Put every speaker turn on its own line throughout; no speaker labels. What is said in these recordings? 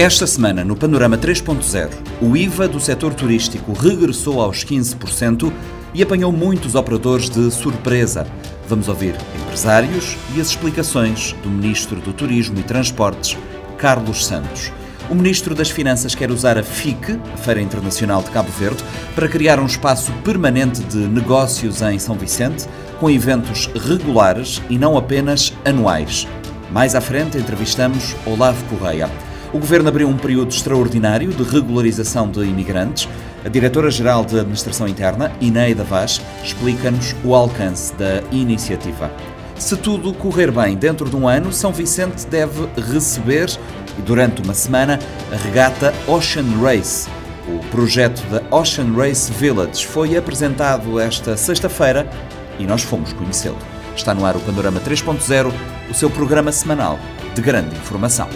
Esta semana, no Panorama 3.0, o IVA do setor turístico regressou aos 15% e apanhou muitos operadores de surpresa. Vamos ouvir empresários e as explicações do Ministro do Turismo e Transportes, Carlos Santos. O Ministro das Finanças quer usar a FIC, a Feira Internacional de Cabo Verde, para criar um espaço permanente de negócios em São Vicente, com eventos regulares e não apenas anuais. Mais à frente entrevistamos Olavo Correia. O Governo abriu um período extraordinário de regularização de imigrantes. A Diretora-Geral de Administração Interna, Ineida Vaz, explica-nos o alcance da iniciativa. Se tudo correr bem dentro de um ano, São Vicente deve receber, durante uma semana, a regata Ocean Race. O projeto da Ocean Race Village foi apresentado esta sexta-feira e nós fomos conhecê-lo. Está no ar o Panorama 3.0, o seu programa semanal de grande informação.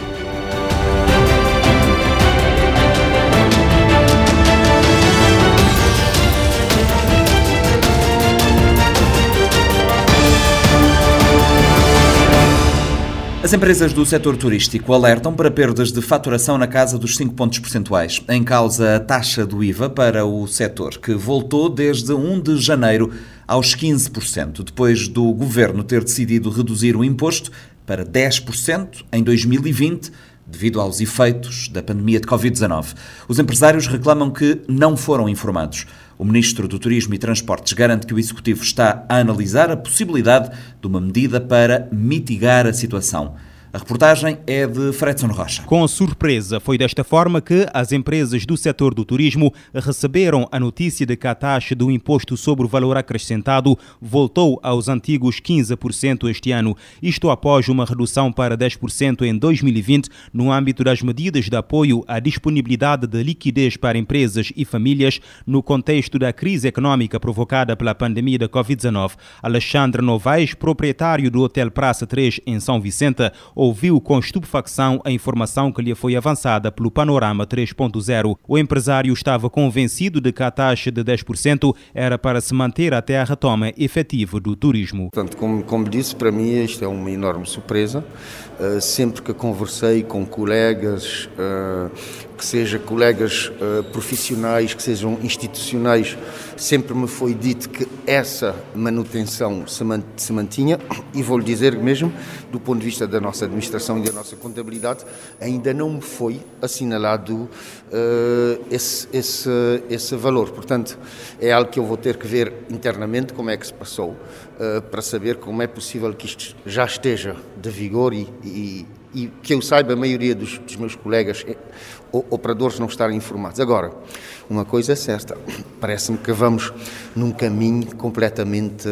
As empresas do setor turístico alertam para perdas de faturação na casa dos 5 pontos percentuais. Em causa a taxa do IVA para o setor, que voltou desde 1 de janeiro aos 15%, depois do governo ter decidido reduzir o imposto para 10% em 2020 devido aos efeitos da pandemia de Covid-19. Os empresários reclamam que não foram informados. O Ministro do Turismo e Transportes garante que o Executivo está a analisar a possibilidade de uma medida para mitigar a situação. A reportagem é de Fredson Rocha.
Com surpresa, foi desta forma que as empresas do setor do turismo receberam a notícia de que a taxa do imposto sobre o valor acrescentado voltou aos antigos 15% este ano. Isto após uma redução para 10% em 2020 no âmbito das medidas de apoio à disponibilidade de liquidez para empresas e famílias no contexto da crise econômica provocada pela pandemia da Covid-19. Alexandre Novaes, proprietário do Hotel Praça 3 em São Vicente, ouviu com estupefacção a informação que lhe foi avançada pelo Panorama 3.0. O empresário estava convencido de que a taxa de 10% era para se manter até a retoma efetiva do turismo.
Portanto, como, como disse, para mim isto é uma enorme surpresa. Uh, sempre que conversei com colegas, uh, que sejam colegas uh, profissionais, que sejam institucionais, sempre me foi dito que essa manutenção se, man se mantinha e vou-lhe dizer mesmo, do ponto de vista da nossa administração e da nossa contabilidade, ainda não me foi assinalado uh, esse, esse, esse valor. Portanto, é algo que eu vou ter que ver internamente como é que se passou, uh, para saber como é possível que isto já esteja de vigor e, e e que eu saiba, a maioria dos, dos meus colegas operadores não estarem informados. Agora, uma coisa é certa, parece-me que vamos num caminho completamente,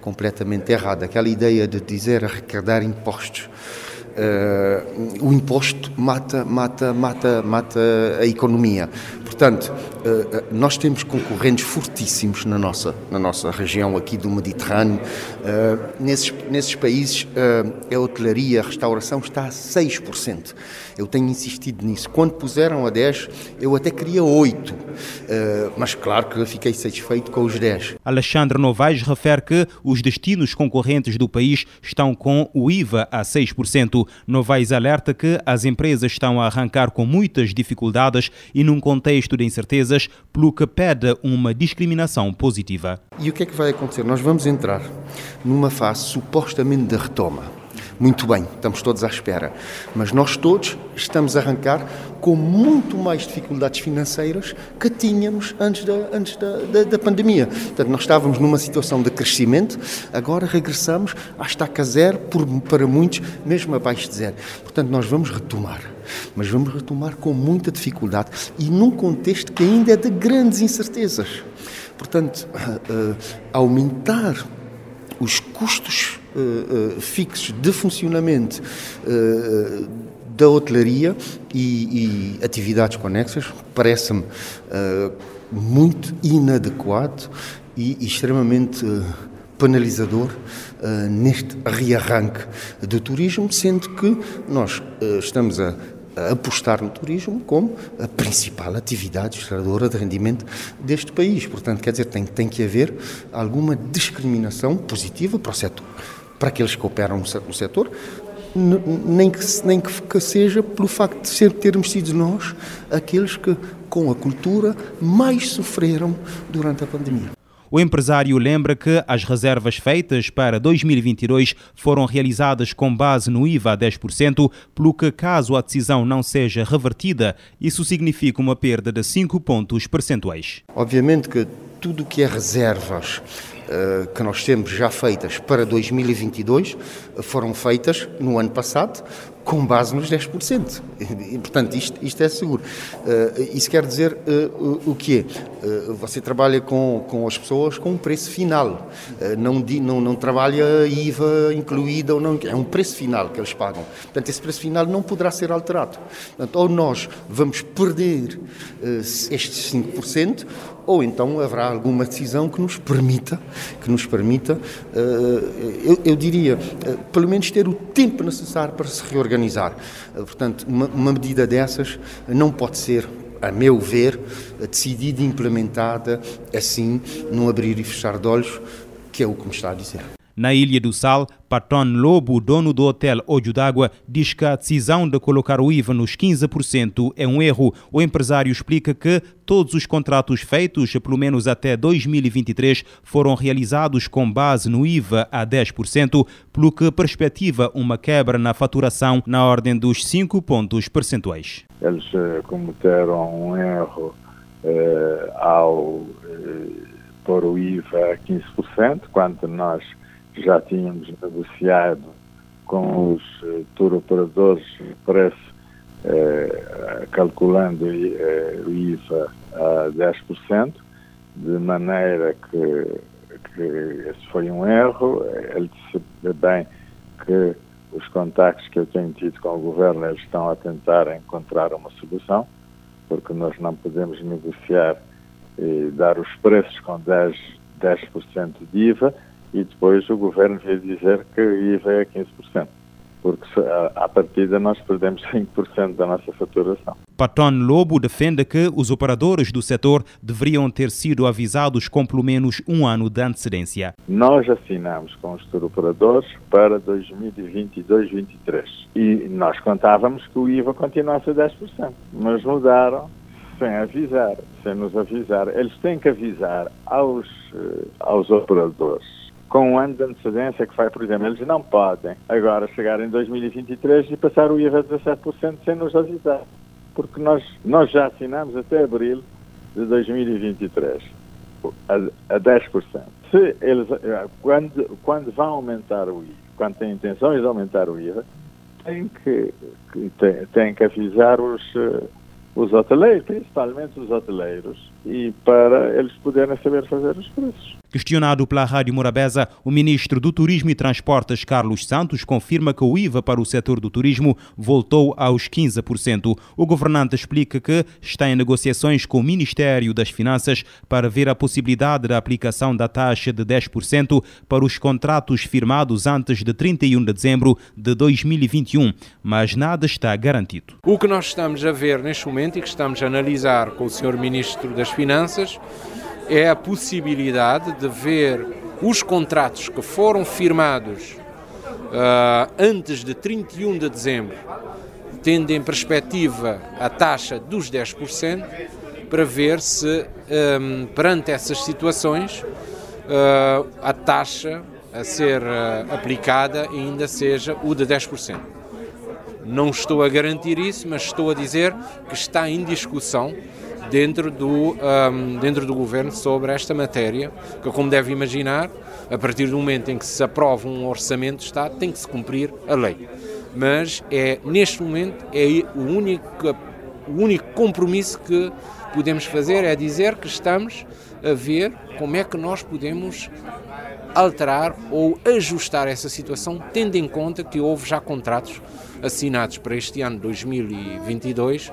completamente errado. Aquela ideia de dizer arrecadar impostos. Uh, o imposto mata, mata, mata, mata a economia. Portanto, nós temos concorrentes fortíssimos na nossa, na nossa região aqui do Mediterrâneo. Eh, nesses, nesses países, a hotelaria, a restauração está a 6%. Eu tenho insistido nisso. Quando puseram a 10, eu até queria 8, mas claro que fiquei satisfeito com os 10.
Alexandre Novaes refere que os destinos concorrentes do país estão com o IVA a 6%. Novaes alerta que as empresas estão a arrancar com muitas dificuldades e num contexto de incertezas, pelo que pede uma discriminação positiva.
E o que é que vai acontecer? Nós vamos entrar numa fase supostamente de retoma muito bem, estamos todos à espera. Mas nós todos estamos a arrancar com muito mais dificuldades financeiras que tínhamos antes da, antes da, da, da pandemia. Portanto, nós estávamos numa situação de crescimento, agora regressamos à estaca zero, por, para muitos, mesmo abaixo de zero. Portanto, nós vamos retomar. Mas vamos retomar com muita dificuldade e num contexto que ainda é de grandes incertezas. Portanto, uh, uh, aumentar os custos uh, uh, fixos de funcionamento uh, da hotelaria e, e, atividades conexas parece-me muito inadequado e, extremamente penalizador neste rearranque do turismo, sendo que nós estamos a apostar no turismo como a principal atividade geradora de rendimento deste país. Portanto, quer dizer, tem, tem que haver alguma discriminação positiva para o setor, para aqueles que operam no setor, nem que, nem que seja pelo facto de ser, termos sido nós aqueles que, com a cultura, mais sofreram durante a pandemia.
O empresário lembra que as reservas feitas para 2022 foram realizadas com base no IVA a 10%, pelo que, caso a decisão não seja revertida, isso significa uma perda de 5 pontos percentuais.
Obviamente que tudo o que é reservas que nós temos já feitas para 2022 foram feitas no ano passado com base nos 10%. E, portanto, isto, isto é seguro. Uh, isso quer dizer uh, o quê? Uh, você trabalha com, com as pessoas com um preço final. não, não, não trabalha IVA incluída ou não. É um preço final que eles pagam. Portanto, esse preço final não poderá ser alterado. Portanto, ou nós vamos perder estes 5%, ou então haverá alguma decisão que nos permita, que nos permita, eu diria, pelo menos ter o tempo necessário para se reorganizar organizar. Portanto, uma, uma medida dessas não pode ser a meu ver, decidida e implementada assim, num abrir e fechar de olhos, que é o que me está a dizer.
Na Ilha do Sal, Patron Lobo, dono do hotel Olho d'Água, diz que a decisão de colocar o IVA nos 15% é um erro. O empresário explica que todos os contratos feitos, pelo menos até 2023, foram realizados com base no IVA a 10%, pelo que perspectiva uma quebra na faturação na ordem dos 5 pontos percentuais.
Eles eh, cometeram um erro eh, ao eh, pôr o IVA a 15%, quando nós já tínhamos negociado com os uh, tour operadores preço, uh, calculando uh, o IVA a 10%, de maneira que, que esse foi um erro. Ele disse bem que os contactos que eu tenho tido com o governo eles estão a tentar encontrar uma solução, porque nós não podemos negociar e dar os preços com 10%, 10 de IVA e depois o governo veio dizer que o IVA é 15%, porque à partida nós perdemos 5% da nossa faturação.
Patron Lobo defende que os operadores do setor deveriam ter sido avisados com pelo menos um ano de antecedência.
Nós assinamos com os operadores para 2022-23 e nós contávamos que o IVA continuasse a 10%, mas mudaram sem avisar, sem nos avisar. Eles têm que avisar aos, eh, aos operadores com um ano de antecedência que vai, por exemplo, eles não podem agora chegar em 2023 e passar o IVA a 17% sem nos avisar, porque nós, nós já assinamos até abril de 2023 a, a 10%. Se eles, quando, quando vão aumentar o IVA, quando têm intenções de aumentar o IVA, têm que, que, têm, têm que avisar os, os hoteleiros, principalmente os hoteleiros, e para eles poderem saber fazer os preços.
Questionado pela Rádio Morabeza, o ministro do Turismo e Transportes, Carlos Santos, confirma que o IVA para o setor do turismo voltou aos 15%. O governante explica que está em negociações com o Ministério das Finanças para ver a possibilidade da aplicação da taxa de 10% para os contratos firmados antes de 31 de dezembro de 2021, mas nada está garantido.
O que nós estamos a ver neste momento e que estamos a analisar com o Sr. Ministro das Finanças é a possibilidade de ver os contratos que foram firmados uh, antes de 31 de dezembro, tendo em perspectiva a taxa dos 10%, para ver se, um, perante essas situações, uh, a taxa a ser uh, aplicada ainda seja o de 10%. Não estou a garantir isso, mas estou a dizer que está em discussão dentro do, um, dentro do governo sobre esta matéria, que, como deve imaginar, a partir do momento em que se aprova um orçamento de Estado, tem que se cumprir a lei. Mas é, neste momento, é o único, o único compromisso que podemos fazer é dizer que estamos a ver como é que nós podemos alterar ou ajustar essa situação, tendo em conta que houve já contratos assinados para este ano 2022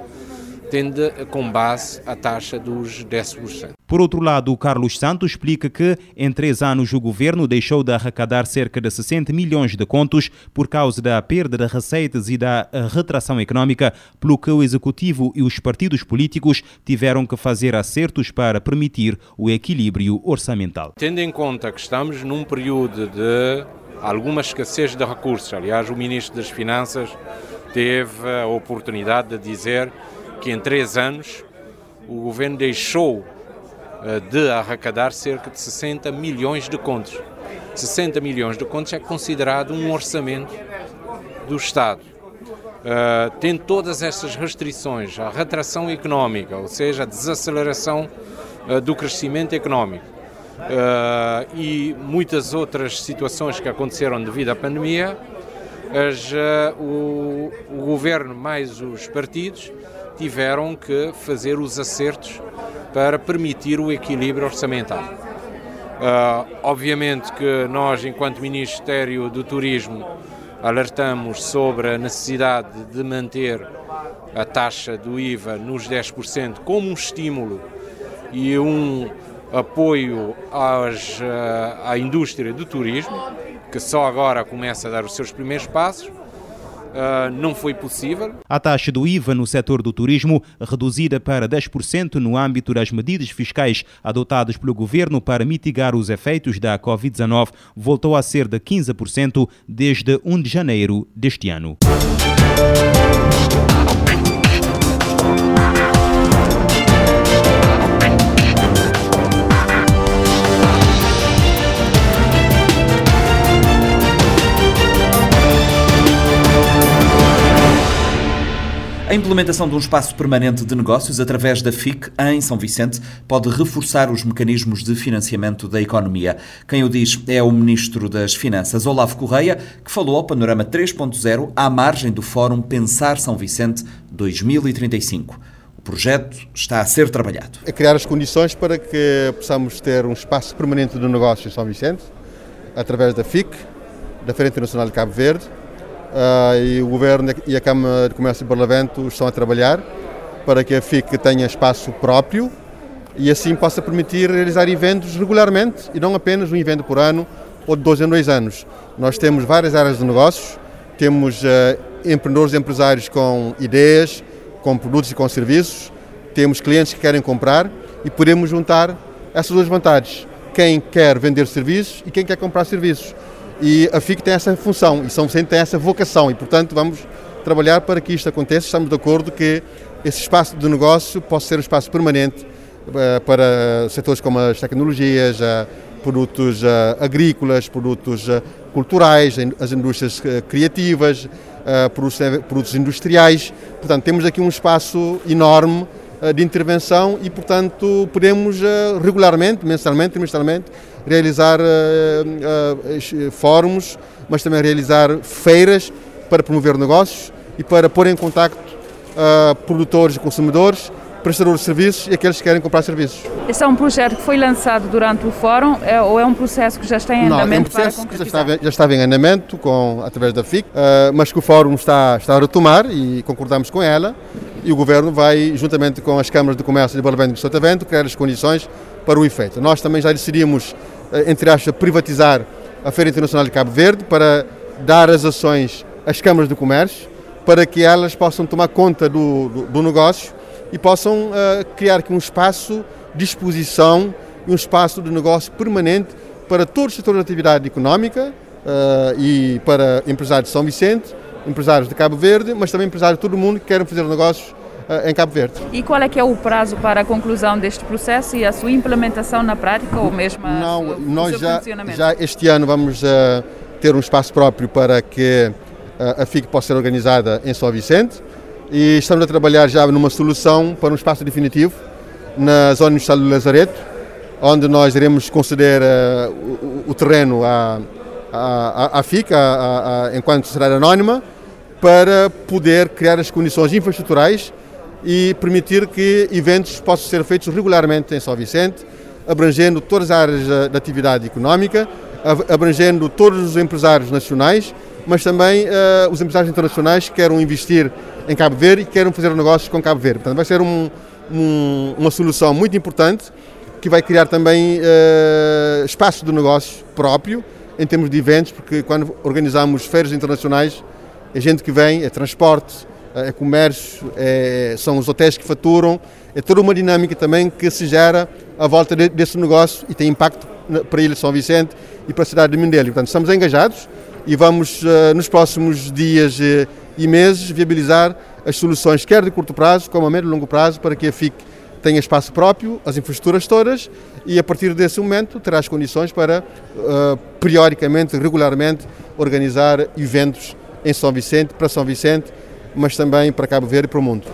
tende com base a taxa dos 10%.
Por outro lado, Carlos Santos explica que em três anos o governo deixou de arrecadar cerca de 60 milhões de contos por causa da perda de receitas e da retração económica, pelo que o executivo e os partidos políticos tiveram que fazer acertos para permitir o equilíbrio orçamental.
Tendo em conta que estamos num período de alguma escassez de recursos. Aliás, o Ministro das Finanças teve a oportunidade de dizer que em três anos o governo deixou eh, de arrecadar cerca de 60 milhões de contos. 60 milhões de contos é considerado um orçamento do Estado. Uh, tem todas estas restrições, a retração económica, ou seja, a desaceleração uh, do crescimento económico uh, e muitas outras situações que aconteceram devido à pandemia, as, o, o governo mais os partidos tiveram que fazer os acertos para permitir o equilíbrio orçamental. Uh, obviamente que nós, enquanto Ministério do Turismo, alertamos sobre a necessidade de manter a taxa do IVA nos 10% como um estímulo e um apoio às, uh, à indústria do turismo, que só agora começa a dar os seus primeiros passos Uh, não foi possível.
A taxa do IVA no setor do turismo, reduzida para 10% no âmbito das medidas fiscais adotadas pelo governo para mitigar os efeitos da Covid-19, voltou a ser de 15% desde 1 de janeiro deste ano.
A implementação de um espaço permanente de negócios através da FIC em São Vicente pode reforçar os mecanismos de financiamento da economia. Quem o diz é o Ministro das Finanças, Olavo Correia, que falou ao Panorama 3.0 à margem do Fórum Pensar São Vicente 2035. O projeto está a ser trabalhado.
É criar as condições para que possamos ter um espaço permanente de negócios em São Vicente, através da FIC, da Feira Internacional de Cabo Verde, e o Governo e a Câmara de Comércio e Parlamento estão a trabalhar para que a FIC tenha espaço próprio e assim possa permitir realizar eventos regularmente e não apenas um evento por ano ou de dois em dois anos. Nós temos várias áreas de negócios, temos uh, empreendedores e empresários com ideias, com produtos e com serviços, temos clientes que querem comprar e podemos juntar essas duas vantagens. Quem quer vender serviços e quem quer comprar serviços. E a FIC tem essa função e São Vicente tem essa vocação e, portanto, vamos trabalhar para que isto aconteça. Estamos de acordo que esse espaço de negócio possa ser um espaço permanente uh, para setores como as tecnologias, uh, produtos uh, agrícolas, produtos culturais, as indústrias criativas, produtos industriais. Portanto, temos aqui um espaço enorme de intervenção e, portanto, podemos regularmente, mensalmente, trimestralmente, realizar uh, fóruns, mas também realizar feiras para promover negócios e para pôr em contacto produtores e consumidores prestadores de serviços e aqueles que querem comprar serviços.
Esse é um projeto que foi lançado durante o fórum é, ou é um processo que já está em andamento?
Não, é um processo que já estava, já estava, em andamento com, através da FIC, uh, mas que o fórum está, está a retomar e concordamos com ela e o Governo vai, juntamente com as câmaras de comércio de Barlavento e de Sotavento, criar as condições para o efeito. Nós também já decidimos, eh, entre aspas, privatizar a Feira Internacional de Cabo Verde para dar as ações às câmaras de comércio, para que elas possam tomar conta do, do, do negócio e possam uh, criar aqui um espaço de exposição e um espaço de negócio permanente para todos os setores de atividade económica uh, e para empresários de São Vicente, empresários de Cabo Verde, mas também empresários de todo o mundo que querem fazer negócios uh, em Cabo Verde.
E qual é que é o prazo para a conclusão deste processo e a sua implementação na prática ou mesmo a,
Não, nós já, já este ano vamos uh, ter um espaço próprio para que a FIC possa ser organizada em São Vicente e estamos a trabalhar já numa solução para um espaço definitivo na zona industrial do Lazareto, onde nós iremos conceder uh, o, o, terreno à, à, à à, à, enquanto sociedade anónima, para poder criar as condições infraestruturais e permitir que eventos possam ser feitos regularmente em São Vicente, abrangendo todas as áreas da atividade económica, abrangendo todos os empresários nacionais, mas também uh, os empresários internacionais que queiram investir em Cabo Verde e querem fazer negócios com Cabo Verde. Portanto, vai ser um, um, uma solução muito importante que vai criar também uh, espaço de negócio próprio em termos de eventos, porque quando organizamos feiras internacionais, é gente que vem, é transporte, é comércio, é, são os hotéis que faturam, é toda uma dinâmica também que se gera à volta de, desse negócio e tem impacto para a Ilha de São Vicente e para a cidade de Mindelo. Portanto, estamos engajados e vamos, uh, nos próximos dias uh, e meses, viabilizar as soluções, quer de curto prazo como a médio e longo prazo, para que a FIC tenha espaço próprio, as infraestruturas todas e a partir desse momento terá as condições para, uh, periodicamente, regularmente, organizar eventos em São Vicente, para São Vicente, mas também para Cabo Verde e para o mundo.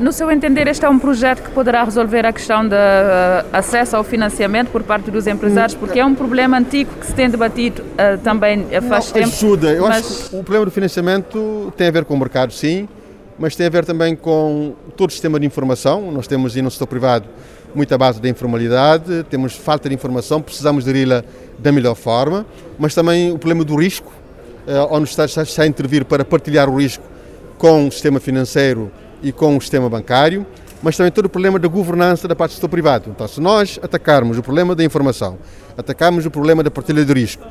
No seu entender, este é um projeto que poderá resolver a questão do uh, acesso ao financiamento por parte dos empresários, porque é um problema antigo que se tem debatido uh, também faz
Não,
tempo.
Ajuda, eu mas... acho que o problema do financiamento tem a ver com o mercado, sim, mas tem a ver também com todo o sistema de informação. Nós temos aí no setor privado muita base da informalidade, temos falta de informação, precisamos gerir-la da melhor forma, mas também o problema do risco, uh, onde Estado está a intervir para partilhar o risco com o sistema financeiro e com o sistema bancário, mas também todo o problema da governança da parte do setor privado. Então, se nós atacarmos o problema da informação, atacarmos o problema da partilha de risco,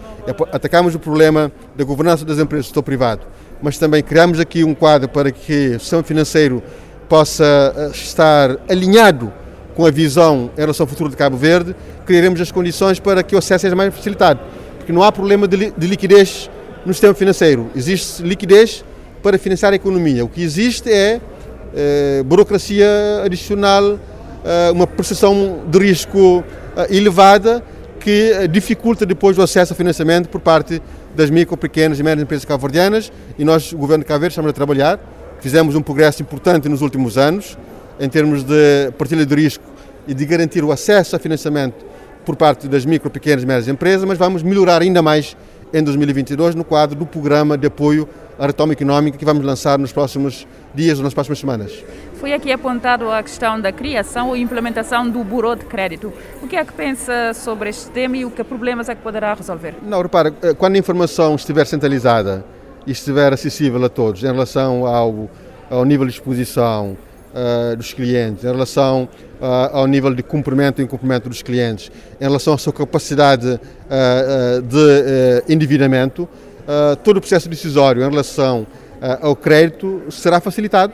atacarmos o problema da governança das empresas do setor privado, mas também criamos aqui um quadro para que o sistema financeiro possa eh, estar alinhado com a visão em relação ao futuro de Cabo Verde, criaremos as condições para que o acesso seja mais facilitado. Porque não há problema de liquidez no sistema financeiro. Existe liquidez para financiar a economia. O que existe é eh, burocracia adicional, eh, uma percepção de risco eh, elevada que dificulta depois o acesso ao financiamento por parte das micro, pequenas e médias empresas cabo-verdianas e nós, o Governo de Cabo Verde, estamos a trabalhar. Fizemos um progresso importante nos últimos anos em termos de partilha de risco e de garantir o acesso a financiamento por parte das micro, pequenas e médias empresas, mas vamos melhorar ainda mais em 2022 no quadro do programa de apoio à retoma económica que vamos lançar nos próximos dias ou nas próximas semanas.
Foi aqui apontado a questão da criação ou implementação do Burô de Crédito. O que é que pensa sobre este tema e o que problemas é que poderá resolver?
Não, repara, eh, quando a informação estiver centralizada e estiver acessível a todos em relação ao, ao nível de exposição, uh, dos clientes, em relação uh, ao nível de cumprimento e incumprimento dos clientes, em relação à sua capacidade uh, de endividamento, todo o processo decisório em relação ao crédito será facilitado,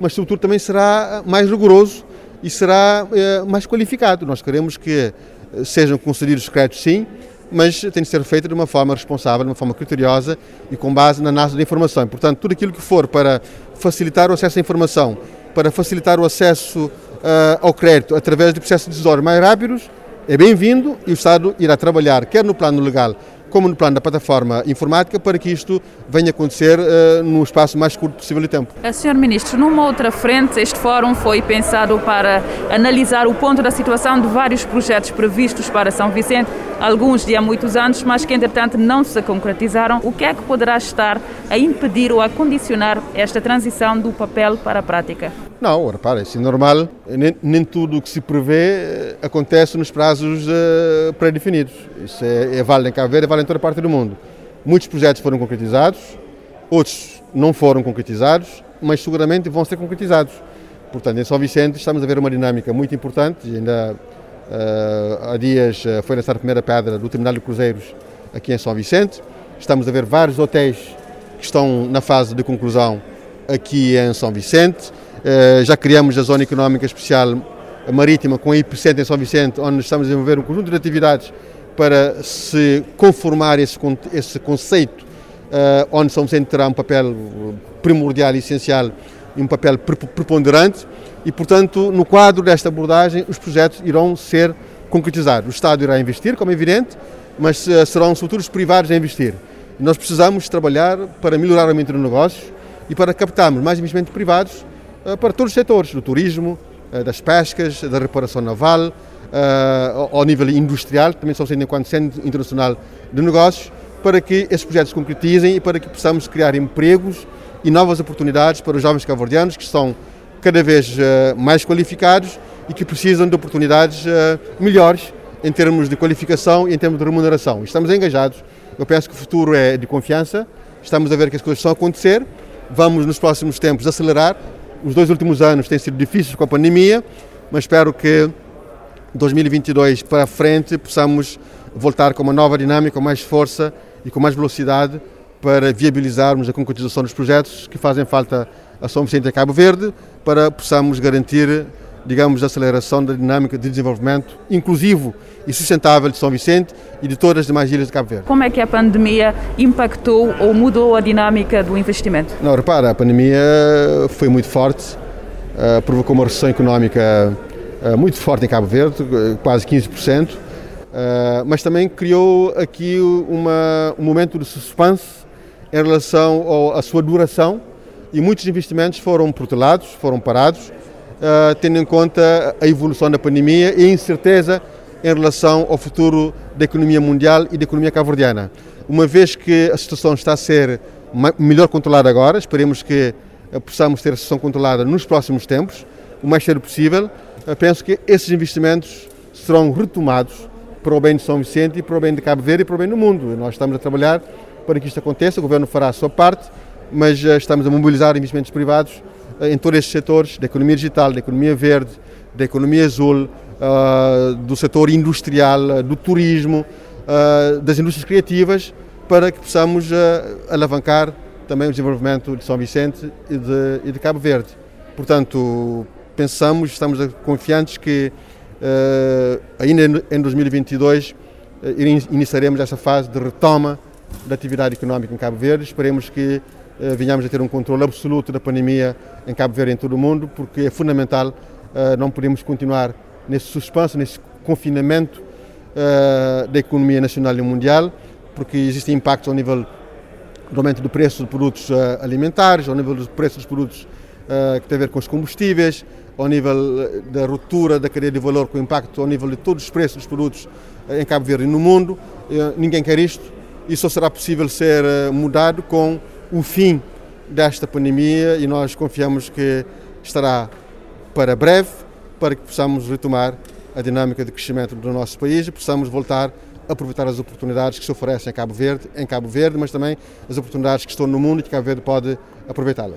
mas sobretudo também será mais rigoroso e será mais qualificado. Nós queremos que sejam concedidos créditos sim, mas tem de ser feito de uma forma responsável, de uma forma criteriosa e com base na análise da informação. Portanto, tudo aquilo que for para facilitar o acesso à informação para facilitar o acesso uh, ao crédito através de processos decisórios mais rápidos, é bem-vindo e o Estado irá trabalhar, quer no plano legal, como no plano da plataforma informática, para que isto venha a acontecer uh, no espaço mais curto possível de tempo.
Eh, Sr. Ministro, numa outra frente, este fórum foi pensado para analisar o ponto da situação de vários projetos previstos para São Vicente, alguns de há muitos anos, mas que entretanto não se concretizaram. O que é que poderá estar a impedir ou a condicionar esta transição do papel para a prática?
Não, repara, isso é normal. Nem, nem tudo o que se prevê eh, acontece nos prazos uh, pré-definidos. Isso é, é válido em Cabo Verde, é válido em toda parte do mundo. Muitos projetos foram concretizados, outros não foram concretizados, mas seguramente vão ser concretizados. Portanto, em São Vicente estamos a ver uma dinâmica muito importante. Ainda uh, há dias uh, foi lançada a primeira pedra do terminal de cruzeiros aqui em São Vicente. Estamos a ver vários hotéis que estão na fase de conclusão aqui em São Vicente. Eh, já criamos a Zona Económica Especial Marítima com a epicentro em São Vicente, onde estamos a desenvolver um conjunto de atividades para se conformar esse, esse conceito, eh, onde São Vicente terá um papel primordial e essencial e um papel preponderante e, portanto, no quadro desta abordagem, os projetos irão ser concretizados. O Estado irá investir, como é evidente, mas eh, serão os privados a investir. Nós precisamos trabalhar para melhorar o ambiente do negócio e para captarmos mais investimentos privados eh, para todos os setores, do turismo, das pescas, da reparação naval, eh, ao nível industrial, também sendo enquanto centro internacional de negócios, para que esses projetos se concretizem e para que possamos criar empregos e novas oportunidades para os jovens cabo-verdianos que estão cada vez mais qualificados e que precisam de oportunidades melhores em termos de qualificação e em termos de remuneração. Estamos engajados. Eu penso que o futuro é de confiança. Estamos a ver que as coisas estão a acontecer. Vamos nos próximos tempos acelerar os dois últimos anos têm sido difíceis com a pandemia, mas espero que 2022 para frente possamos voltar com uma nova dinâmica, com mais força e com mais velocidade para viabilizarmos a concretização dos projetos que fazem falta a São Vicente e a Cabo Verde para possamos garantir, digamos, a aceleração da dinâmica de desenvolvimento inclusivo e sustentável de São Vicente e de todas as demais ilhas de Cabo Verde.
Como é que a pandemia impactou ou mudou a dinâmica do investimento?
Não, repara, a pandemia foi muito forte, uh, provocou uma recessão económica muito forte em Cabo Verde, quase 15%, uh, mas também criou aqui uma, um momento de suspense em relação à sua duração e muitos investimentos foram protelados, foram parados, tendo em conta a evolução da pandemia e a incerteza em relação ao futuro da economia mundial e da economia cabo-verdiana. Uma vez que a situação está a ser melhor controlada agora, esperemos que eh, possamos ter a situação controlada nos próximos tempos, o mais cedo possível, eh, penso que esses investimentos serão retomados para o bem de São Vicente para o bem de Cabo Verde e para o bem do mundo. Nós estamos a trabalhar para que isto aconteça, o Governo fará a sua parte, mas eh, estamos a mobilizar investimentos privados em todos estes setores, da economia digital, da economia verde, da economia azul, uh, do setor industrial, do turismo, das indústrias criativas, para que possamos alavancar também o desenvolvimento de São Vicente e de Cabo Verde. Portanto, pensamos, estamos confiantes que ainda em 2022 iniciaremos essa fase de retoma da atividade económica em Cabo Verde. Esperemos que venhamos a ter um controle absoluto da pandemia em Cabo Verde e em todo o mundo, porque é fundamental, não podemos continuar nesse suspenso, nesse confinamento uh, da economia nacional e mundial, porque existem impactos ao nível do aumento do preço de produtos uh, alimentares, ao nível do preço dos produtos uh, que tem a ver com os combustíveis, ao nível da ruptura da cadeia de valor com impacto ao nível de todos os preços dos produtos em Cabo Verde e no mundo. ninguém quer isto e só será possível ser mudado com o fim desta pandemia e nós confiamos que estará para breve para que possamos retomar a dinâmica de crescimento do nosso país e possamos voltar a aproveitar as oportunidades que se oferecem em Cabo Verde, em Cabo Verde, mas também as oportunidades que estão no mundo e que Cabo Verde pode aproveitá-las.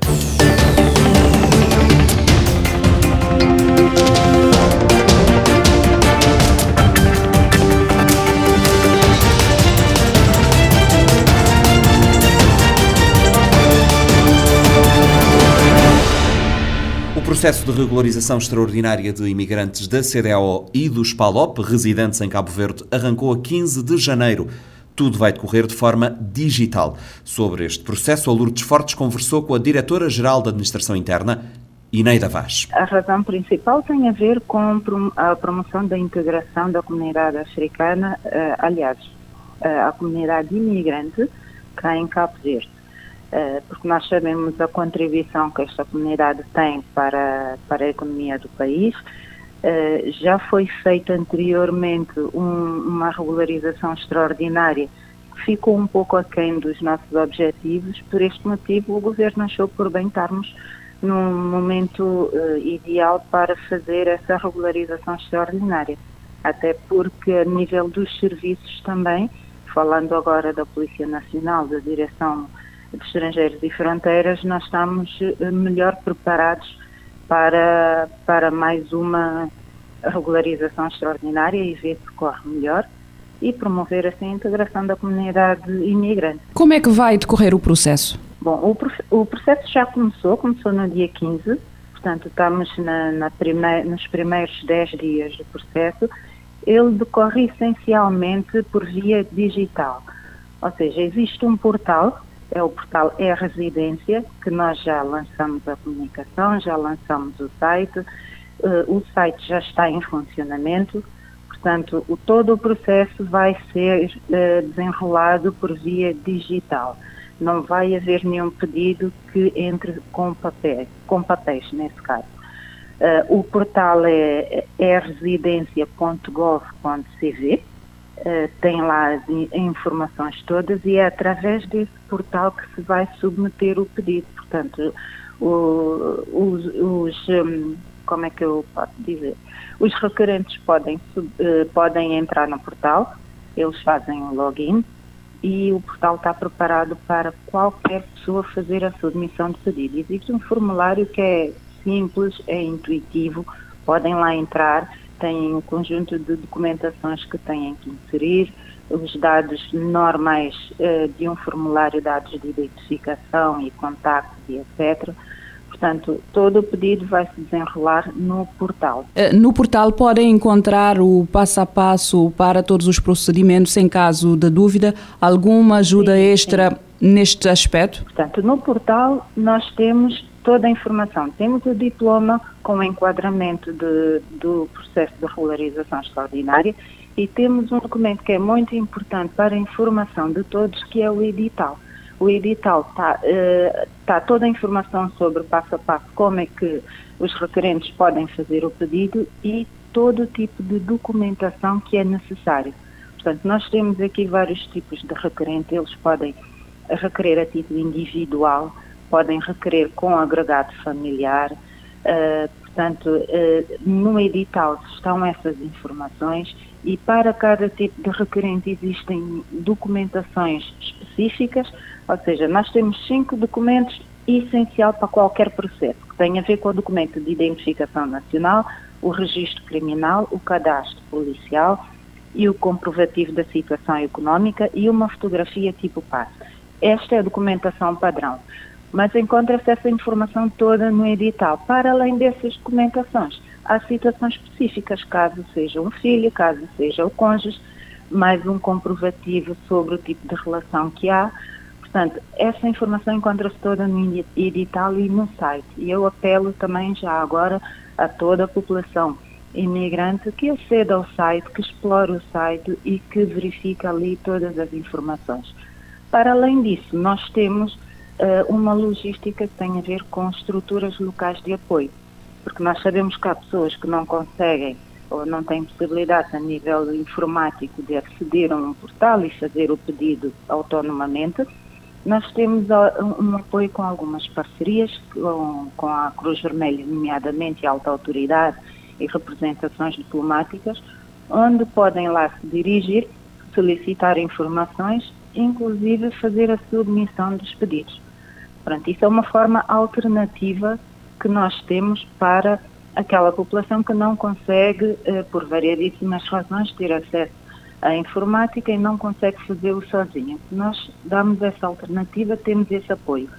Processo de regularização extraordinária de imigrantes da CDAO e dos PALOP, residentes em Cabo Verde, arrancou a 15 de janeiro. Tudo vai decorrer de forma digital. Sobre este processo, a Lourdes Fortes conversou com a Diretora-Geral da Administração Interna, Ineida Vaz.
A razão principal tem a ver com a promoção da integração da comunidade africana, eh, aliás, eh, a comunidade imigrante cá em Cabo Verde. Eh, porque nós sabemos a contribuição que esta comunidade tem para, para a economia do país. Eh, já foi feita anteriormente um, uma regularização extraordinária que ficou um pouco aquém dos nossos objetivos. Por este motivo, o Governo achou por bem estarmos num momento uh, ideal para fazer essa regularização extraordinária. Até porque, a nível dos serviços também, falando agora da Polícia Nacional, da Direção de Estrangeiros e Fronteiras, nós estamos eh, melhor preparados para, para mais uma regularização extraordinária e ver se corre melhor e promover assim a integração da comunidade imigrante.
Como é que vai decorrer o processo?
Bom, o, o processo já começou, começou no dia 15, portanto estamos na, na nos primeiros 10 dias do processo. Ele decorre essencialmente por via digital, ou seja, existe um portal é o portal É Residência, que nós já lançamos a comunicação, já lançamos o site, uh, o site já está em funcionamento, portanto, o, todo o processo vai ser uh, desenrolado por via digital. Não vai haver nenhum pedido que entre com, papel, com papéis, nesse caso. Uh, o portal é, é Uh, tem lá as informações todas e é através desse portal que se vai submeter o pedido. Portanto, o, os, os um, como é que eu posso dizer? Os requerentes podem, sub, uh, podem entrar no portal, eles fazem um login e o portal está preparado para qualquer pessoa fazer a submissão de pedido. Existe um formulário que é simples, é intuitivo, podem lá entrar têm um conjunto de documentações que têm que inserir, os dados normais uh, de um formulário, dados de identificação e contactos e etc. Portanto, todo o pedido vai se desenrolar no portal.
Eh, no portal podem encontrar o passo a passo para todos os procedimentos em caso de dúvida, alguma ajuda sim, extra sim. neste aspecto?
Portanto, no portal nós temos toda a informação. Temos o diploma com o enquadramento de, do processo de regularização extraordinária e temos um documento que é muito importante para a informação de todos, que é o edital. O edital está uh, tá toda a informação sobre passo a passo como é que os requerentes podem fazer o pedido e todo o tipo de documentação que é necessário. Portanto, nós temos aqui vários tipos de requerente, eles podem requerer a título individual, podem requerer com agregado familiar. Uh, portanto, uh, no edital estão essas informações e para cada tipo de requerente existem documentações específicas, ou seja, nós temos cinco documentos essencial para qualquer processo, que tem a ver com o documento de identificação nacional, o registro criminal, o cadastro policial e o comprovativo da situação económica e uma fotografia tipo PAS. Esta é a documentação padrão mas encontra-se essa informação toda no edital. Para além dessas documentações, há situações específicas, caso seja um filho, caso seja o cônjuge, mais um comprovativo sobre o tipo de relação que há. Portanto, essa informação encontra-se toda no edital e no site. E eu apelo também já agora a toda a população imigrante que aceda ao site, que explore o site e que verifique ali todas as informações. Para além disso, nós temos uh, uma logística que tem a ver com estruturas locais de apoio, porque nós sabemos que há pessoas que não conseguem ou não têm possibilidade a nível informático de aceder a um portal e fazer o pedido autonomamente. Nós temos um apoio com algumas parcerias, com, com a Cruz Vermelha, nomeadamente a Alta Autoridade e representações diplomáticas, onde podem lá se dirigir, solicitar informações, inclusive fazer a submissão dos pedidos. Pronto, isso é uma forma alternativa que nós temos para aquela população que não consegue, eh, por variedíssimas razões, ter acesso à informática e não consegue fazê-lo sozinha. Nós damos essa alternativa, temos esse apoio,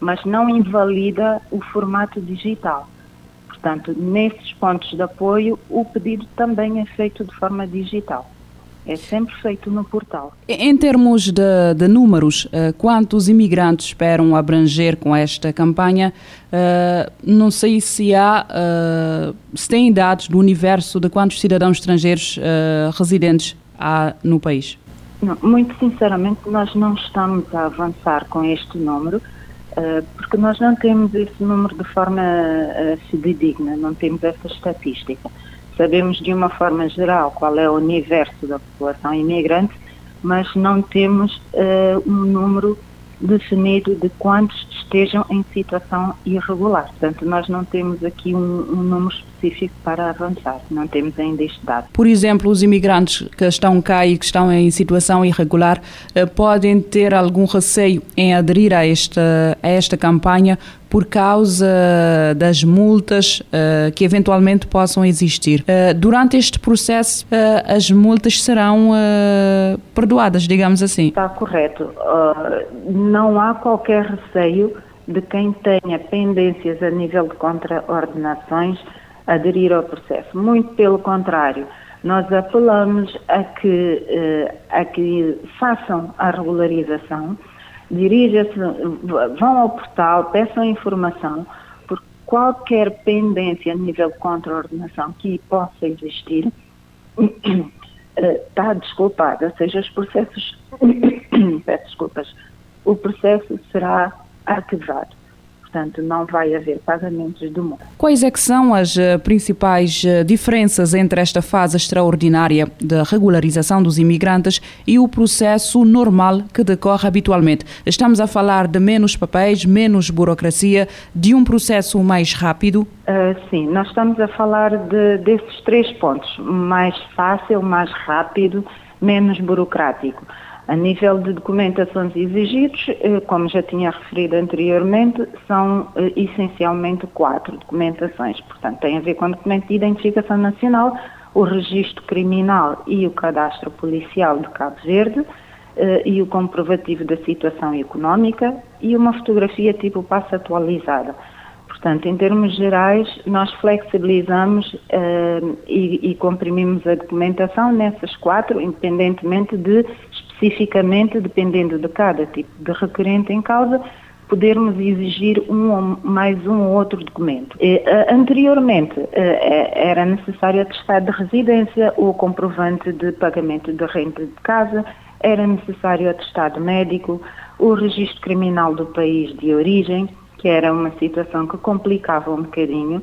mas não invalida o formato digital. Portanto, nesses pontos de apoio, o pedido também é feito de forma digital. É sempre feito no portal.
Em termos de, de números, uh, quantos imigrantes esperam abranger com esta campanha? Uh, não sei se há, uh, se têm dados do universo de quantos cidadãos estrangeiros residentes há no país.
Não, muito sinceramente, nós não estamos a avançar com este número, porque nós não temos esse número de forma fidedigna, não temos essa estatística. Sabemos de uma forma geral qual é o universo da população imigrante, mas não temos uh, um número definido de quantos estejam em situação irregular. Portanto, nós não temos aqui um, um, número específico para avançar, não temos ainda este dado.
Por exemplo, os imigrantes que estão cá e que estão em situação irregular eh, podem ter algum receio em aderir a esta, a esta campanha por causa das multas uh, que eventualmente possam existir. Uh, durante este processo, uh, as multas serão perdoadas, digamos assim.
Está correto. não há qualquer receio de quem tenha pendências a nível de contraordenações aderir ao processo. Muito pelo contrário, nós apelamos a que, a que façam a regularização dirija-se, vão ao portal, peçam informação, por qualquer pendência a nível de contraordenação que possa existir, está desculpada, ou seja, os processos, peço desculpas, o processo será arquivado portanto não vai haver pagamentos do mundo.
Quais é que são as eh, principais eh, diferenças entre esta fase extraordinária de regularização dos imigrantes e o processo normal que decorre habitualmente? Estamos a falar de menos papéis, menos burocracia, de um processo mais rápido?
Uh, sim, nós estamos a falar de, desses três pontos, mais fácil, mais rápido, menos burocrático. A nível de documentações exigidos, eh, como já tinha referido anteriormente, são eh, essencialmente quatro documentações. Portanto, tem a ver com o documento de identificação nacional, o registro criminal e o cadastro policial de Cabo Verde eh, e o comprovativo da situação económica e uma fotografia tipo passo atualizada. Portanto, em termos gerais, nós flexibilizamos e, e, comprimimos a documentação nessas quatro, independentemente de, especificamente, dependendo de cada tipo de requerente em causa, podermos exigir um ou mais um ou outro documento. E, uh, anteriormente, uh, era necessário atestado de residência ou comprovante de pagamento de renda de casa, era necessário atestado médico, o registro criminal do país de origem, que era uma situação que complicava um bocadinho,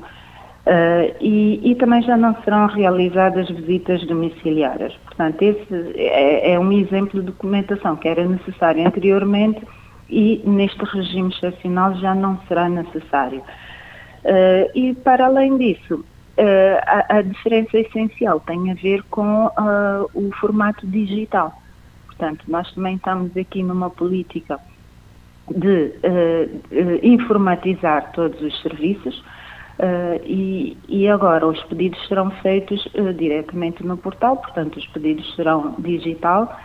uh, e, e, também já não serão realizadas visitas domiciliárias. Portanto, esse é, é um exemplo de documentação que era necessária anteriormente e neste regime excepcional já não será necessário. Uh, e para além disso, uh, a, a, diferença essencial tem a ver com o formato digital. Portanto, nós também estamos aqui numa política de informatizar todos os serviços e, e, agora os pedidos serão feitos diretamente no portal, portanto, os pedidos serão digital.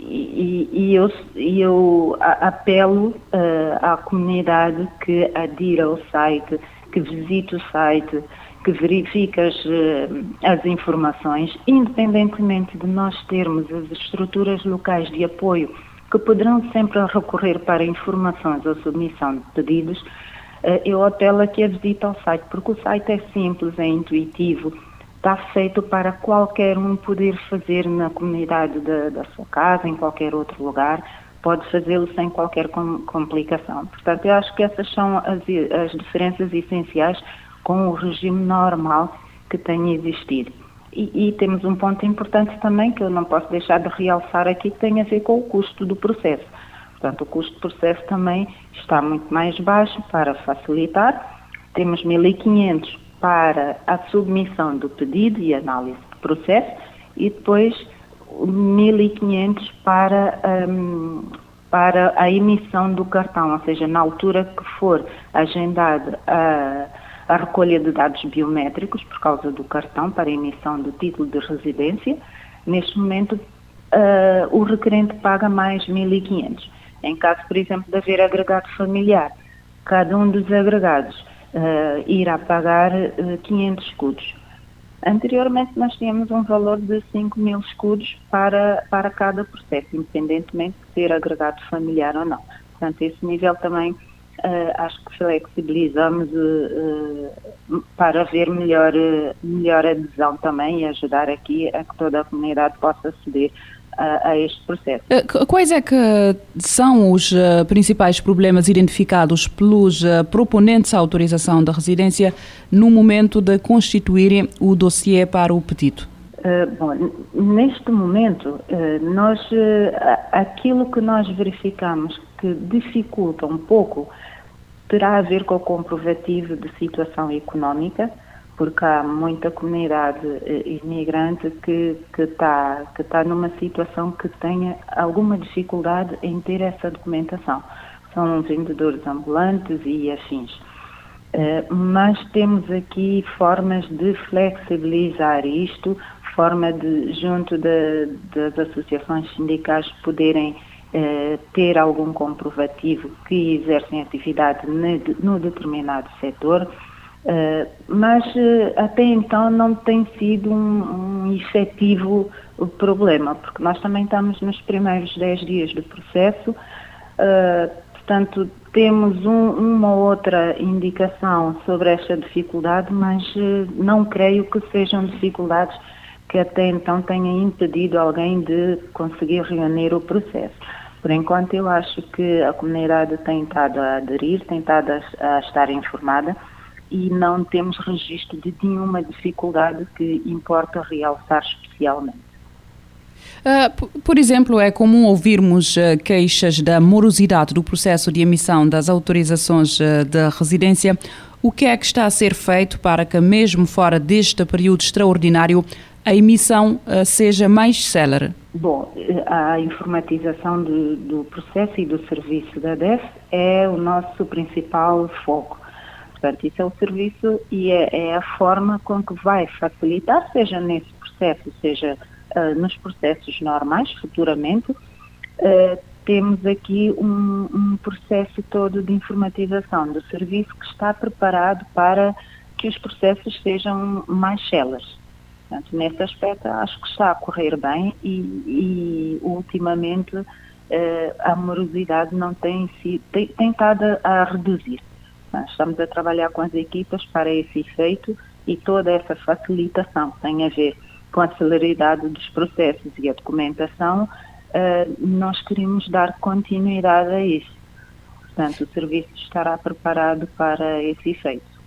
E, e, eu, eu apelo uh, à comunidade que adira ao site, que visite o site, que verifique as, uh, as informações, independentemente de nós termos as estruturas locais de apoio que poderão sempre recorrer para informações ou submissão de pedidos, uh, eu apelo a que a visite ao site, porque o site é simples, é intuitivo, está feito para qualquer um poder fazer na comunidade da, da sua casa, em qualquer outro lugar, pode fazê-lo sem qualquer com, complicação. Portanto, eu acho que essas são as, as diferenças essenciais com o regime normal que tem existido. E, e, temos um ponto importante também que eu não posso deixar de realçar aqui, que tem a ver com o custo do processo. Portanto, o custo do processo também está muito mais baixo para facilitar. Temos 1.500 para a submissão do pedido e análise do processo e depois 1.500 para, um, para a emissão do cartão, ou seja, na altura que for agendada a, a recolha de dados biométricos por causa do cartão para a emissão do título de residência, neste momento uh, o requerente paga mais 1.500. Em caso, por exemplo, de haver agregado familiar, cada um dos agregados uh, irá pagar uh, eh, 500 escudos. Anteriormente nós tínhamos um valor de 5 mil escudos para, para cada processo, independentemente de ser agregado familiar ou não. Portanto, esse nível também uh, acho que flexibilizamos uh, para haver melhor, melhor adesão também e ajudar aqui a que toda a comunidade possa aceder a, a, este processo. Eh,
quais é que são os uh, principais problemas identificados pelos uh, proponentes à autorização da residência no momento de constituírem o dossiê para o pedido?
Uh, bom, neste momento, nós, aquilo que nós verificamos que dificulta um pouco terá a ver com o comprovativo de situação económica, porque há muita comunidade eh, imigrante que está que tá numa situação que tenha alguma dificuldade em ter essa documentação. São vendedores ambulantes e afins. Uh, mas temos aqui formas de flexibilizar isto, forma de, junto de, das associações sindicais, poderem uh, ter algum comprovativo que exercem atividade no determinado setor Uh, mas uh, até então não tem sido um, um efetivo problema, porque nós também estamos nos primeiros 10 dias do processo, uh, portanto temos um, uma outra indicação sobre esta dificuldade, mas não creio que sejam dificuldades que até então tenham impedido alguém de conseguir reunir o processo. Por enquanto eu acho que a comunidade tem estado a aderir, tem estado a, a estar informada, e não temos registro de nenhuma dificuldade que importa realçar especialmente.
Uh, por exemplo, é comum ouvirmos uh, queixas da morosidade do processo de emissão das autorizações uh, de residência. O que é que está a ser feito para que, mesmo fora deste período extraordinário, a emissão seja mais célere?
Bom, a informatização do, do processo e do serviço da DEF é o nosso principal foco. Portanto, isso é o serviço e é, é a forma com que vai facilitar, seja nesse processo, seja uh, nos processos normais, futuramente. Uh, temos aqui um, um, processo todo de informatização do serviço que está preparado para que os processos sejam mais céleres. Portanto, nesse aspecto, acho que está a correr bem e, e ultimamente eh, a morosidade não tem, tem, tem estado a reduzir. Estamos a trabalhar com as equipas para esse efeito e toda essa facilitação tem a ver com a celeridade dos processos e a documentação, uh, nós queremos dar continuidade a isso. Portanto, o serviço estará preparado para esse efeito.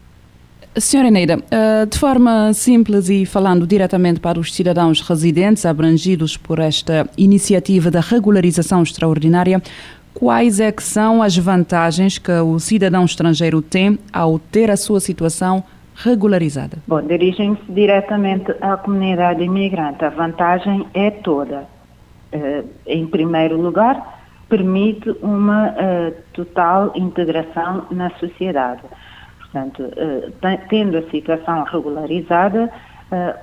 Senhora Eneida, eh, de forma simples e falando diretamente para os cidadãos residentes abrangidos por esta iniciativa da regularização extraordinária, quais é que são as vantagens que o cidadão estrangeiro tem ao ter a sua situação regularizada?
Bom, dirigem-se diretamente à comunidade imigrante. A vantagem é toda. Uh, em primeiro lugar, permite uma uh, total integração na sociedade. Portanto, uh, tendo a situação regularizada,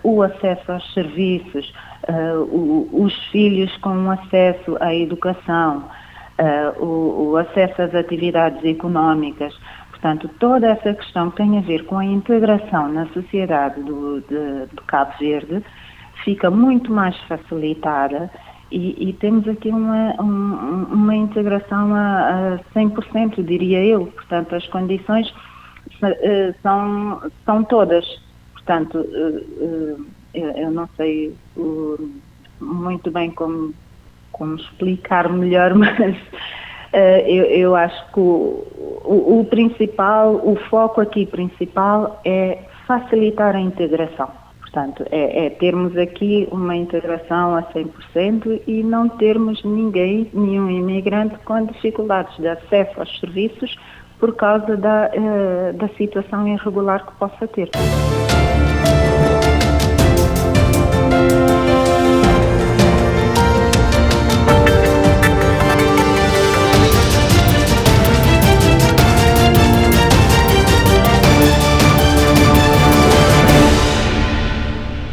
o acesso aos serviços, o, os filhos com acesso à educação, o, o acesso às atividades económicas, Portanto, toda essa questão que tem a ver com a integração na sociedade do, de, Cabo Verde fica muito mais facilitada e, e temos aqui uma, um, uma integração a, a 100%, diria eu. Portanto, as condições eh, são, são todas. Portanto, eh, eu não sei muito bem como, como explicar melhor, mas Uh, eu, eu, acho que o, o, o, principal, o foco aqui principal é facilitar a integração. Portanto, é, é, termos aqui uma integração a 100% e não termos ninguém, nenhum imigrante com dificuldades de acesso aos serviços por causa da, uh, da situação irregular que possa ter.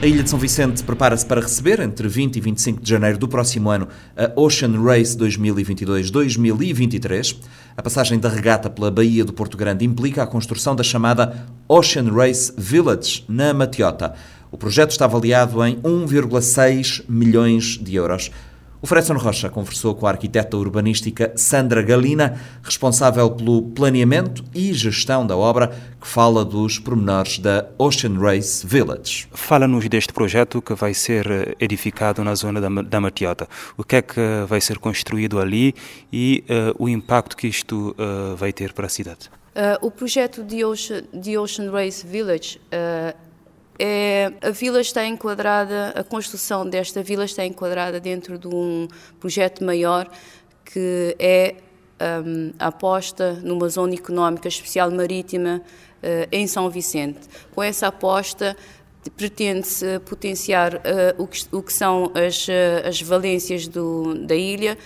A Ilha de São Vicente prepara-se para receber, entre 20 e 25 de janeiro do próximo ano, a Ocean Race 2022-2023. A passagem da regata pela Baía do Porto Grande implica a construção da chamada Ocean Race Village, na Matiota. O projeto está avaliado em 1,6 milhões de euros. O Fredson Rocha conversou com a arquiteta urbanística Sandra Galina, responsável pelo planeamento e gestão da obra, que fala dos pormenores da Ocean Race Village.
Fala-nos deste projeto que vai ser eh, edificado na zona da, da Matiota. O que é que vai ser construído ali e uh, o impacto que isto uh, vai ter para a cidade?
Uh, o projeto de Ocean, de Ocean Race Village é, a vila está enquadrada, a construção desta vila está enquadrada dentro de um projeto maior que é um, a aposta numa zona económica especial marítima uh, em São Vicente. Com essa aposta, pretende-se potenciar uh, o, que, o, que, são as, uh, as valências do, da ilha,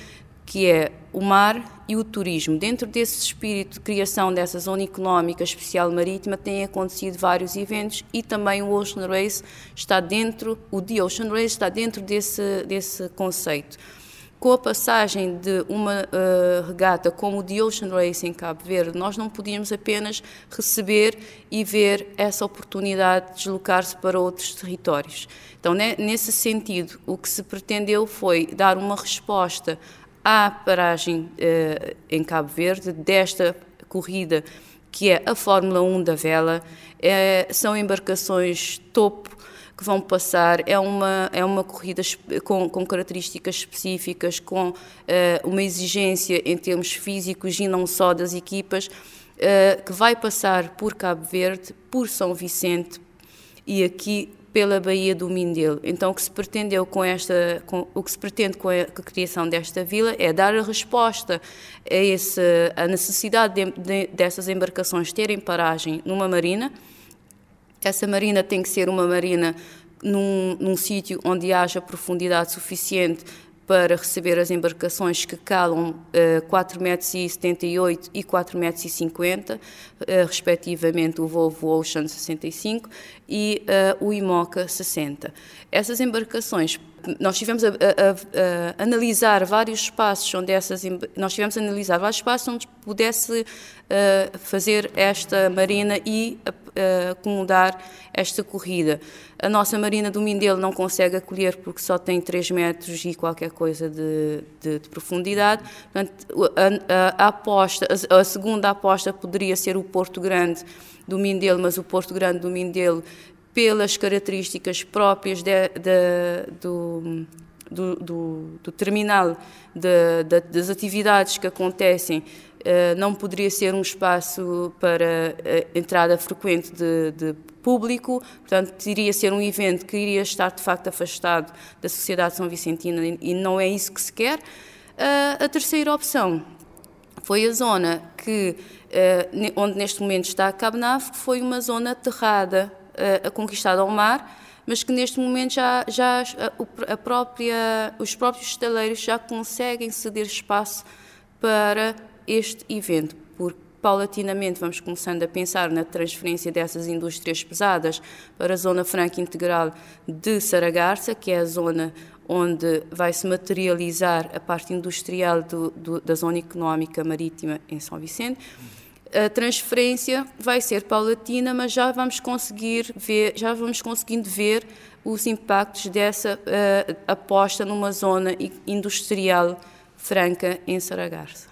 que é o mar e o turismo. Dentro desse espírito de criação dessa zona económica especial marítima, têm acontecido vários eventos e também o Ocean Race está dentro, o The Ocean Race está dentro desse, desse conceito. Com a passagem de uma uh, regata como o The Ocean Race em Cabo Verde, nós não podíamos apenas receber e ver essa oportunidade de deslocar-se para outros territórios. Então, nesse sentido, o que se pretendeu foi dar uma resposta à paragem eh, em Cabo Verde desta corrida que é a Fórmula 1 da vela. É, são embarcações topo que vão passar. É uma, é uma corrida com, com características específicas, com eh, uma exigência em termos físicos e não só das equipas, eh, que vai passar por Cabo Verde, por São Vicente e aqui pela Baía do Mindelo. Então, o que se pretendeu com esta, com, o que se pretende com a, com a, criação desta vila é dar a resposta a esse, a necessidade de, de, dessas embarcações terem paragem numa marina. Essa marina tem que ser uma marina num, num sítio onde haja profundidade suficiente para receber as embarcações que calam uh, 4,78 metros e 4,50 metros, uh, respectivamente o Volvo Ocean 65 e uh, o Imoca 60. Essas embarcações nós tivemos a, a, a, a, analisar vários espaços onde essas nós tivemos a analisar vários espaços onde pudesse uh, fazer esta marina e acomodar esta corrida. A nossa marina do Mindelo não consegue acolher porque só tem 3 metros e qualquer coisa de, de, de profundidade. Portanto, a, aposta, a, segunda aposta poderia ser o Porto Grande do Mindelo, mas o Porto Grande do Mindelo pelas características próprias de, de, do, do, do, do, terminal, de, das atividades que acontecem, eh, não poderia ser um espaço para eh, entrada frequente de, de, público, portanto, iria ser um evento que iria estar de facto afastado da sociedade são vicentina e não é isso que se quer. a terceira opção foi a zona que, eh, onde neste momento está a Cabo que foi uma zona aterrada conquistada ao mar, mas que neste momento já, já a própria, os próprios estaleiros já conseguem ceder espaço para este evento, porque paulatinamente vamos começando a pensar na transferência dessas indústrias pesadas para a Zona Franca Integral de Saragarça, que é a zona onde vai se materializar a parte industrial do, do, da Zona Económica Marítima em São Vicente a transferência vai ser paulatina, mas já vamos conseguir ver, já vamos conseguindo ver os impactos dessa uh, aposta numa zona industrial franca em Saragarça.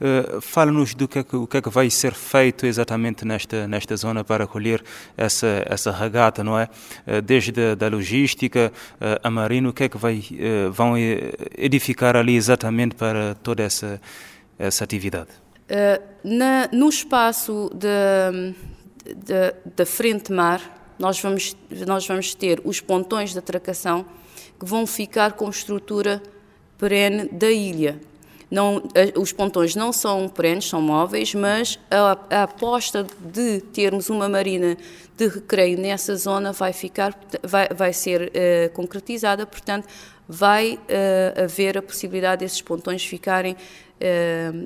Uh, Fala-nos do que, é que, o que é que vai ser feito exatamente nesta, nesta zona para acolher essa, essa regata, não é? Uh, desde a da logística, uh, a marina, o que é que vai, vão edificar ali exatamente para toda essa, essa atividade?
Eh, na, no espaço da frente-mar, nós vamos, nós vamos ter os pontões de atracação que vão ficar com estrutura perene da ilha. Não, eh, os pontões não são perenes, são móveis, mas a, a, aposta de termos uma marina de recreio nessa zona vai ficar, vai, vai ser uh, concretizada, portanto, vai uh, haver a possibilidade desses pontões ficarem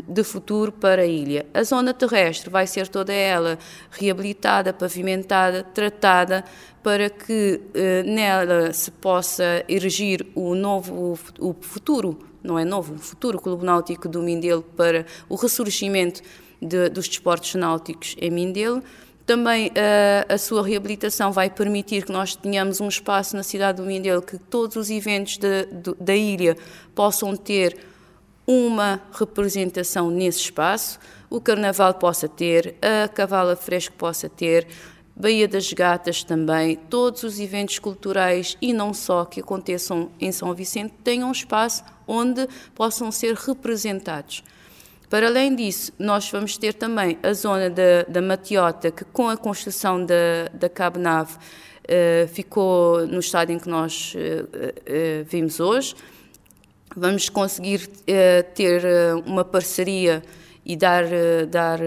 de futuro para a ilha. A zona terrestre vai ser toda ela reabilitada, pavimentada, tratada, para que nela se possa erigir o novo, o futuro, não é novo, o futuro Clube Náutico do Mindelo para o ressurgimento de, dos desportos náuticos em Mindelo. Também uh, a sua reabilitação vai permitir que nós tenhamos um espaço na cidade do Mindelo que todos os eventos de, de, da ilha possam ter uma representação nesse espaço, o Carnaval possa ter, a Cavala Fresco possa ter, Baía das Gatas também, todos os eventos culturais e não só que aconteçam em São Vicente tenham um espaço onde possam ser representados. Para além disso, nós vamos ter também a zona da, da Matiota, que com a construção da, da Cabo Nave uh, ficou no estado em que nós uh, uh, vimos hoje. Vamos conseguir ter uma parceria e dar, dar,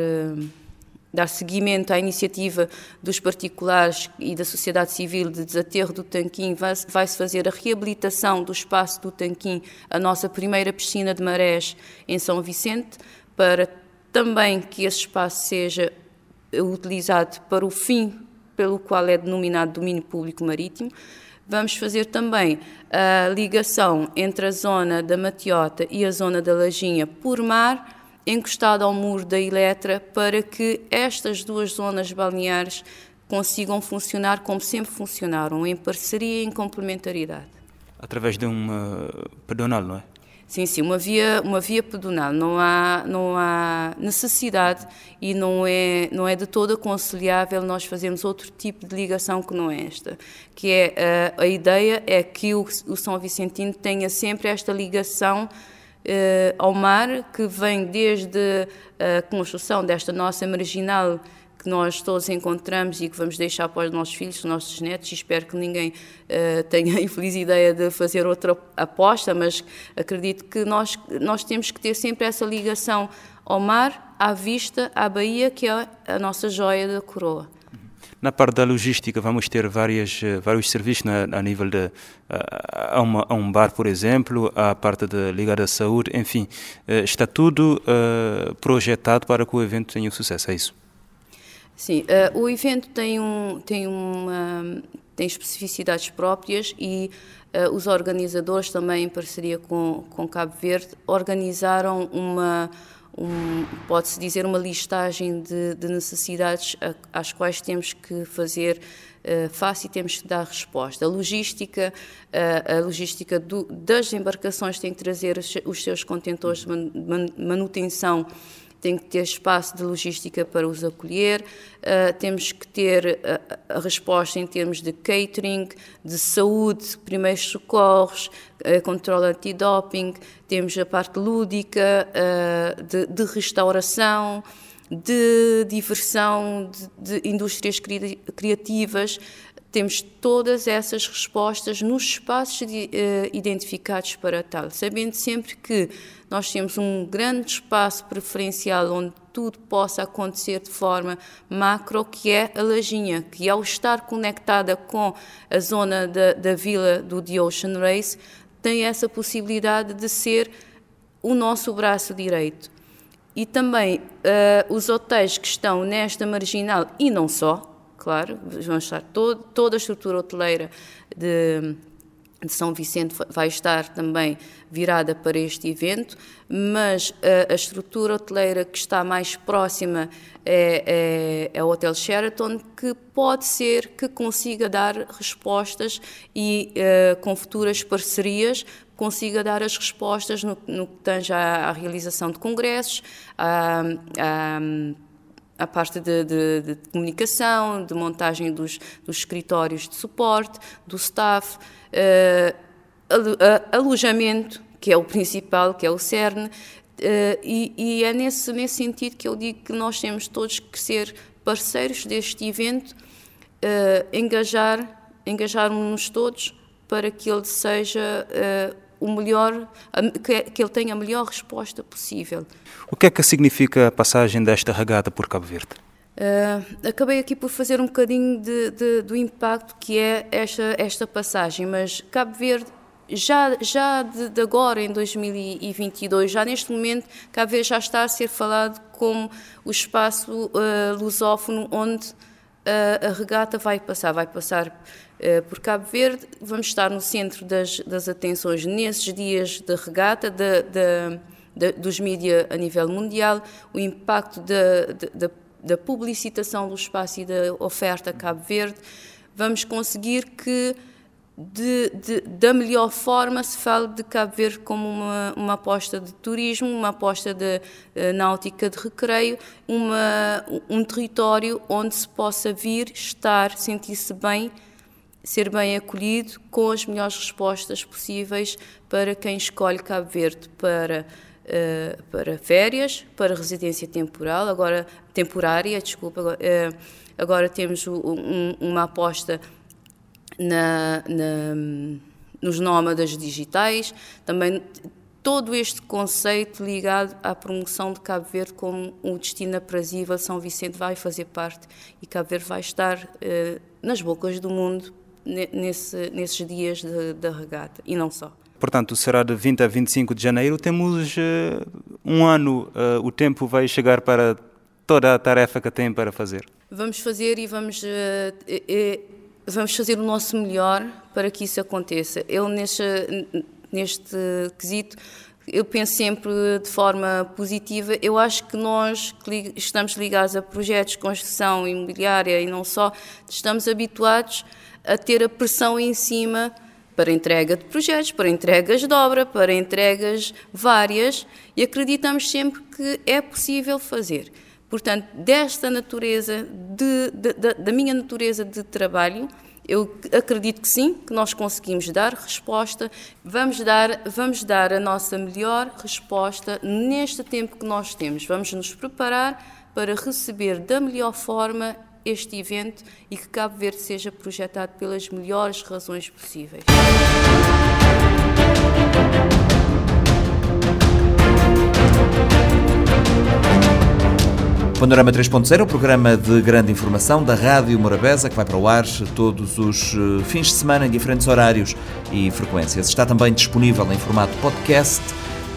dar seguimento à iniciativa dos particulares e da sociedade civil de desaterro do Tanquim. Vai-se vai fazer a reabilitação do espaço do Tanquim, a nossa primeira piscina de marés em São Vicente para também que esse espaço seja utilizado para o fim pelo qual é denominado domínio público marítimo. Vamos fazer também a ligação entre a zona da Matiota e a zona da Lajinha por mar, encostado ao muro da Eletra, para que estas duas zonas balneares consigam funcionar como sempre funcionaram, em parceria e em complementaridade.
Através de uma pedonal, não é?
Sim, sim, uma via, uma via pedonal. Não há, não há necessidade e não é, não é de todo aconselhável nós fazermos outro tipo de ligação que não é esta. Que é, a, a ideia é que o, o São Vicentino tenha sempre esta ligação uh, ao mar, que vem desde a construção desta nossa marginal que nós todos encontramos e que vamos deixar para os nossos filhos, os nossos netos, e espero que ninguém uh, tenha a infeliz ideia de fazer outra aposta, mas acredito que nós, nós temos que ter sempre essa ligação ao mar, à vista, à Bahia, que é a nossa joia da coroa.
Na parte da logística, vamos ter várias, vários serviços na, a nível de a, uma, a, um bar, por exemplo, a parte de, ligada à saúde, enfim, está tudo projetado para que o evento tenha sucesso, é isso?
Sim, uh, o evento tem, um, tem, uma, tem especificidades próprias e uh, os organizadores, também em parceria com, com Cabo Verde, organizaram uma, um, pode-se dizer, uma listagem de, de necessidades às quais temos que fazer uh, face e temos que dar resposta. A logística, uh, a logística do, das embarcações tem que trazer os, seus contentores de man, manutenção tem que ter espaço de logística para os acolher, uh, temos que ter a, a, resposta em termos de catering, de saúde, primeiros socorros, uh, controle antidoping, temos a parte lúdica, uh, de, de, restauração, de diversão, de, de indústrias cri criativas, temos todas essas respostas nos espaços de, uh, identificados para tal, sabendo sempre que nós temos um grande espaço preferencial onde tudo possa acontecer de forma macro, que é a Lajinha, que ao estar conectada com a zona da, da vila do The Ocean Race, tem essa possibilidade de ser o nosso braço direito. E também uh, os hotéis que estão nesta marginal, e não só, claro, vão estar todo, toda a estrutura hoteleira de, de São Vicente vai estar também virada para este evento, mas a, a estrutura hoteleira que está mais próxima é, é, é, o Hotel Sheraton, que pode ser que consiga dar respostas e uh, com futuras parcerias consiga dar as respostas no, no que tange à, à realização de congressos, à, a parte de, de, de, comunicação, de montagem dos, dos, escritórios de suporte, do staff, uh, alojamento, que é o principal, que é o CERN, uh, e, e, é nesse, nesse sentido que eu digo que nós temos todos que ser parceiros deste evento, uh, engajar, engajarmos-nos todos para que ele seja o melhor, que ele tenha a melhor resposta possível.
O que é que significa a passagem desta regata por Cabo Verde?
Uh, acabei aqui por fazer um bocadinho de, de, do impacto que é esta, esta passagem, mas Cabo Verde, já, já de, de, agora, em 2022, já neste momento, Cabo Verde já está a ser falado como o espaço uh, lusófono onde uh, a regata vai passar. Vai passar por Cabo Verde. Vamos estar no centro das, das atenções nesses dias de regata de, de, de, dos mídias a nível mundial, o impacto da publicitação do espaço e da oferta Cabo Verde. Vamos conseguir que de, de, da melhor forma se fala de Cabo Verde como uma, uma aposta de turismo, uma aposta de uh, náutica de recreio, uma, um território onde se possa vir, estar, sentir-se bem ser bem acolhido com as melhores respostas possíveis para quem escolhe Cabo Verde para uh, para férias, para residência temporal, agora temporária, desculpa, uh, agora temos um, uma aposta na, na, nos nómadas digitais, também todo este conceito ligado à promoção de Cabo Verde como um destino aprazível, São Vicente vai fazer parte e Cabo Verde vai estar uh, nas bocas do mundo nesse, nesses dias da regata e não só.
Portanto, será de 20 a 25 de janeiro. Temos uh, um ano, uh, o tempo vai chegar para toda a tarefa que tem para fazer.
Vamos fazer e vamos, uh, vamos fazer o nosso melhor para que isso aconteça. Eu, neste, neste quesito, eu penso sempre de forma positiva. Eu acho que nós que estamos ligados a projetos de construção imobiliária e não só, estamos habituados a ter a pressão em cima para entrega de projetos, para entregas de obra, para entregas várias e acreditamos sempre que é possível fazer. Portanto, desta natureza, de, de, de, da minha natureza de trabalho, eu acredito que sim, que nós conseguimos dar resposta, vamos dar, vamos dar a nossa melhor resposta neste tempo que nós temos. Vamos nos preparar para receber da melhor forma este evento e que Cabo Verde seja projetado pelas melhores razões possíveis.
Panorama 3.0, o programa de grande informação da Rádio Morabeza, que vai para o ar todos os eh, fins de semana em diferentes horários e frequências. Está também disponível em formato podcast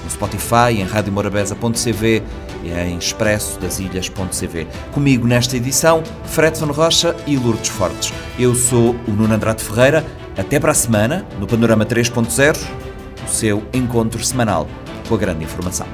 no Spotify, em radiomorabeza.cv e em expressodasilhas.cv. Comigo nesta edição, Fredson Rocha e Lourdes Fortes. Eu sou o Nuno Andrade Ferreira. Até para a semana, no Panorama 3.0, o seu encontro semanal com a grande informação.